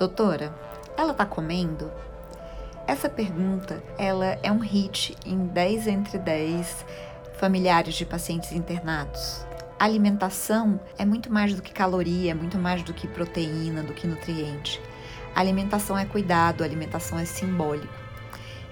Doutora, ela tá comendo? Essa pergunta, ela é um hit em 10 entre 10 familiares de pacientes internados. A alimentação é muito mais do que caloria, é muito mais do que proteína, do que nutriente. A alimentação é cuidado, alimentação é simbólico.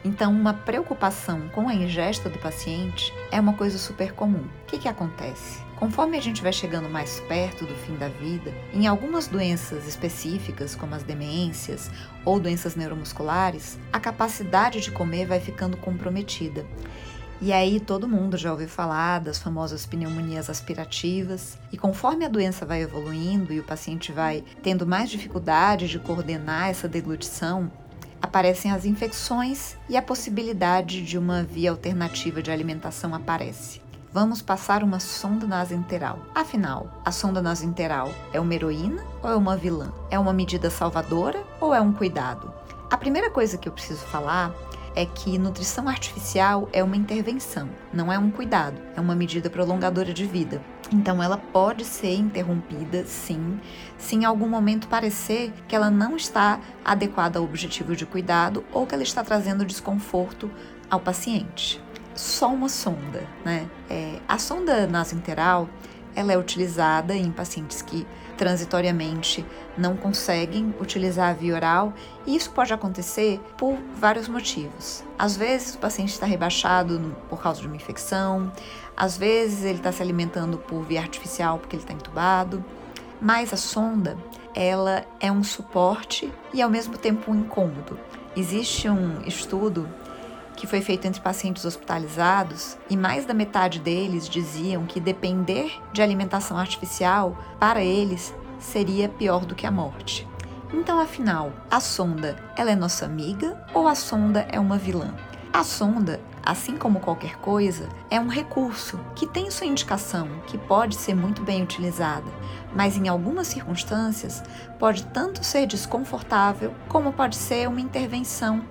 Então, uma preocupação com a ingesta do paciente é uma coisa super comum. O que, que acontece? Conforme a gente vai chegando mais perto do fim da vida, em algumas doenças específicas, como as demências ou doenças neuromusculares, a capacidade de comer vai ficando comprometida. E aí todo mundo já ouviu falar das famosas pneumonias aspirativas, e conforme a doença vai evoluindo e o paciente vai tendo mais dificuldade de coordenar essa deglutição, aparecem as infecções e a possibilidade de uma via alternativa de alimentação aparece. Vamos passar uma sonda nasointeral. Afinal, a sonda nasointeral é uma heroína ou é uma vilã? É uma medida salvadora ou é um cuidado? A primeira coisa que eu preciso falar é que nutrição artificial é uma intervenção, não é um cuidado, é uma medida prolongadora de vida. Então ela pode ser interrompida, sim, se em algum momento parecer que ela não está adequada ao objetivo de cuidado ou que ela está trazendo desconforto ao paciente. Só uma sonda, né? É, a sonda nasointeral ela é utilizada em pacientes que transitoriamente não conseguem utilizar a via oral e isso pode acontecer por vários motivos. Às vezes o paciente está rebaixado por causa de uma infecção, às vezes ele está se alimentando por via artificial porque ele está entubado, mas a sonda ela é um suporte e ao mesmo tempo um incômodo. Existe um estudo que foi feito entre pacientes hospitalizados e mais da metade deles diziam que depender de alimentação artificial para eles seria pior do que a morte. Então, afinal, a sonda, ela é nossa amiga ou a sonda é uma vilã? A sonda, assim como qualquer coisa, é um recurso que tem sua indicação, que pode ser muito bem utilizada, mas em algumas circunstâncias pode tanto ser desconfortável como pode ser uma intervenção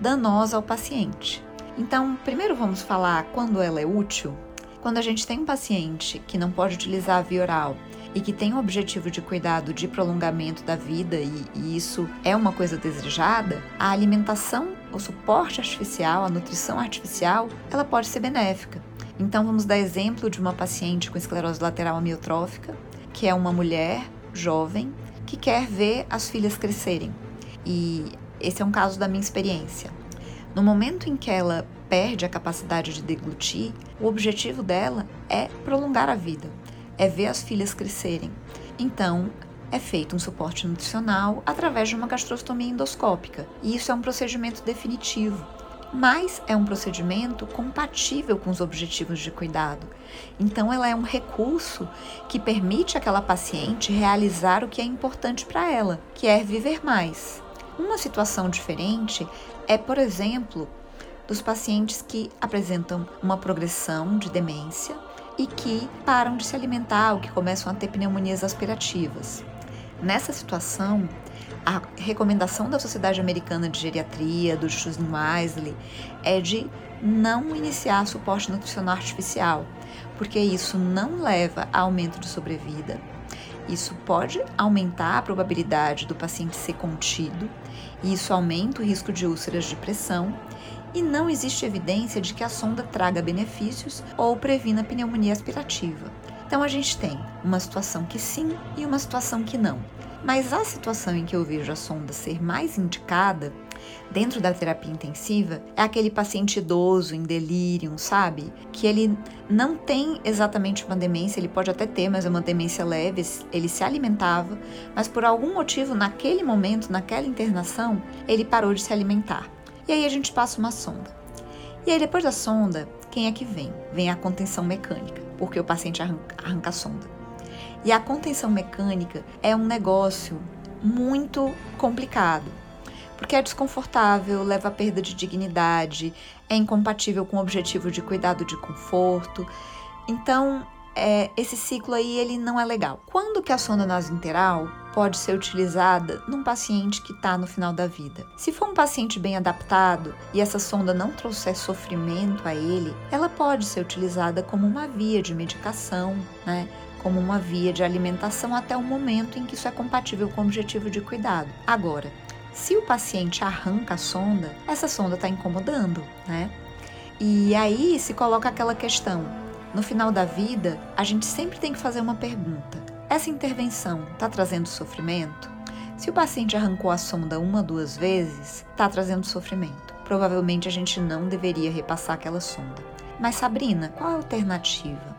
danosa ao paciente. Então, primeiro vamos falar quando ela é útil. Quando a gente tem um paciente que não pode utilizar a via oral e que tem o objetivo de cuidado de prolongamento da vida e, e, isso é uma coisa desejada, a alimentação, o suporte artificial, a nutrição artificial, ela pode ser benéfica. Então vamos dar exemplo de uma paciente com esclerose lateral amiotrófica, que é uma mulher jovem que quer ver as filhas crescerem. E esse é um caso da minha experiência. No momento em que ela perde a capacidade de deglutir, o objetivo dela é prolongar a vida, é ver as filhas crescerem. Então, é feito um suporte nutricional através de uma gastrostomia endoscópica, e isso é um procedimento definitivo. Mas é um procedimento compatível com os objetivos de cuidado. Então, ela é um recurso que permite àquela paciente realizar o que é importante para ela, que é viver mais. Uma situação diferente é, por exemplo, dos pacientes que apresentam uma progressão de demência e que param de se alimentar ou que começam a ter pneumonias aspirativas. Nessa situação, a recomendação da Sociedade Americana de Geriatria, do Susan Weisley, é de não iniciar suporte nutricional artificial, porque isso não leva a aumento de sobrevida, isso pode aumentar a probabilidade do paciente ser contido, e isso aumenta o risco de úlceras de pressão, e não existe evidência de que a sonda traga benefícios ou previna pneumonia aspirativa. Então a gente tem uma situação que sim e uma situação que não. Mas a situação em que eu vejo a sonda ser mais indicada dentro da terapia intensiva é aquele paciente idoso em delírio, sabe? Que ele não tem exatamente uma demência, ele pode até ter, mas é uma demência leve, ele se alimentava, mas por algum motivo, naquele momento, naquela internação, ele parou de se alimentar. E aí a gente passa uma sonda. E aí depois da sonda, quem é que vem? Vem a contenção mecânica, porque o paciente arranca, arranca a sonda. E a contenção mecânica é um negócio muito complicado, porque é desconfortável, leva a perda de dignidade, é incompatível com o objetivo de cuidado de conforto. Então, é, esse ciclo aí ele não é legal. Quando que a sonda nasointeral pode ser utilizada num paciente que está no final da vida? Se for um paciente bem adaptado e essa sonda não trouxer sofrimento a ele, ela pode ser utilizada como uma via de medicação, né? como uma via de alimentação até o momento em que isso é compatível com o objetivo de cuidado. Agora, se o paciente arranca a sonda, essa sonda está incomodando, né? E aí se coloca aquela questão: no final da vida, a gente sempre tem que fazer uma pergunta: essa intervenção está trazendo sofrimento? Se o paciente arrancou a sonda uma, duas vezes, está trazendo sofrimento. Provavelmente a gente não deveria repassar aquela sonda. Mas Sabrina, qual a alternativa?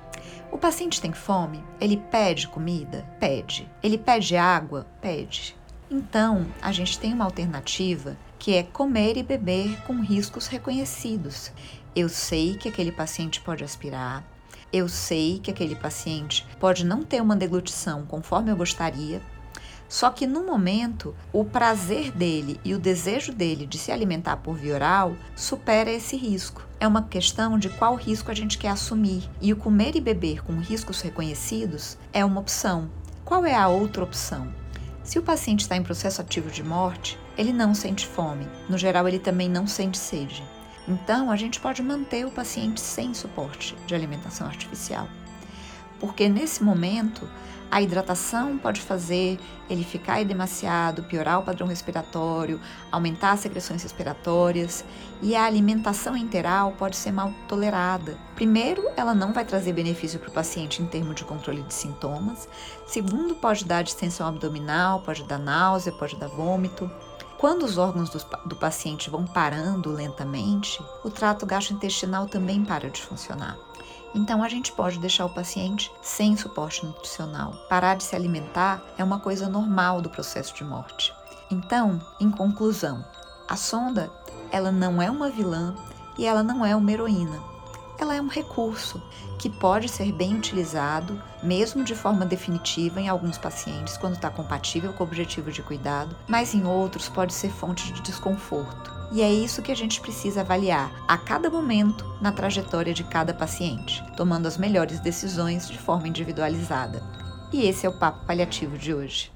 O paciente tem fome? Ele pede comida? Pede. Ele pede água? Pede. Então, a gente tem uma alternativa que é comer e beber com riscos reconhecidos. Eu sei que aquele paciente pode aspirar, eu sei que aquele paciente pode não ter uma deglutição conforme eu gostaria, só que no momento, o prazer dele e o desejo dele de se alimentar por via oral supera esse risco. É uma questão de qual risco a gente quer assumir, e o comer e beber com riscos reconhecidos é uma opção. Qual é a outra opção? Se o paciente está em processo ativo de morte, ele não sente fome. No geral, ele também não sente sede. Então, a gente pode manter o paciente sem suporte de alimentação artificial. Porque nesse momento, a hidratação pode fazer ele ficar edemaciado, piorar o padrão respiratório, aumentar as secreções respiratórias e a alimentação interal pode ser mal tolerada. Primeiro, ela não vai trazer benefício para o paciente em termos de controle de sintomas. Segundo, pode dar distensão abdominal, pode dar náusea, pode dar vômito. Quando os órgãos do, do paciente vão parando lentamente, o trato gastrointestinal também para de funcionar. Então a gente pode deixar o paciente sem suporte nutricional. Parar de se alimentar é uma coisa normal do processo de morte. Então, em conclusão, a sonda, ela não é uma vilã e ela não é uma heroína ela é um recurso que pode ser bem utilizado, mesmo de forma definitiva em alguns pacientes, quando está compatível com o objetivo de cuidado, mas em outros pode ser fonte de desconforto. E é isso que a gente precisa avaliar a cada momento na trajetória de cada paciente, tomando as melhores decisões de forma individualizada. E esse é o Papo Paliativo de hoje.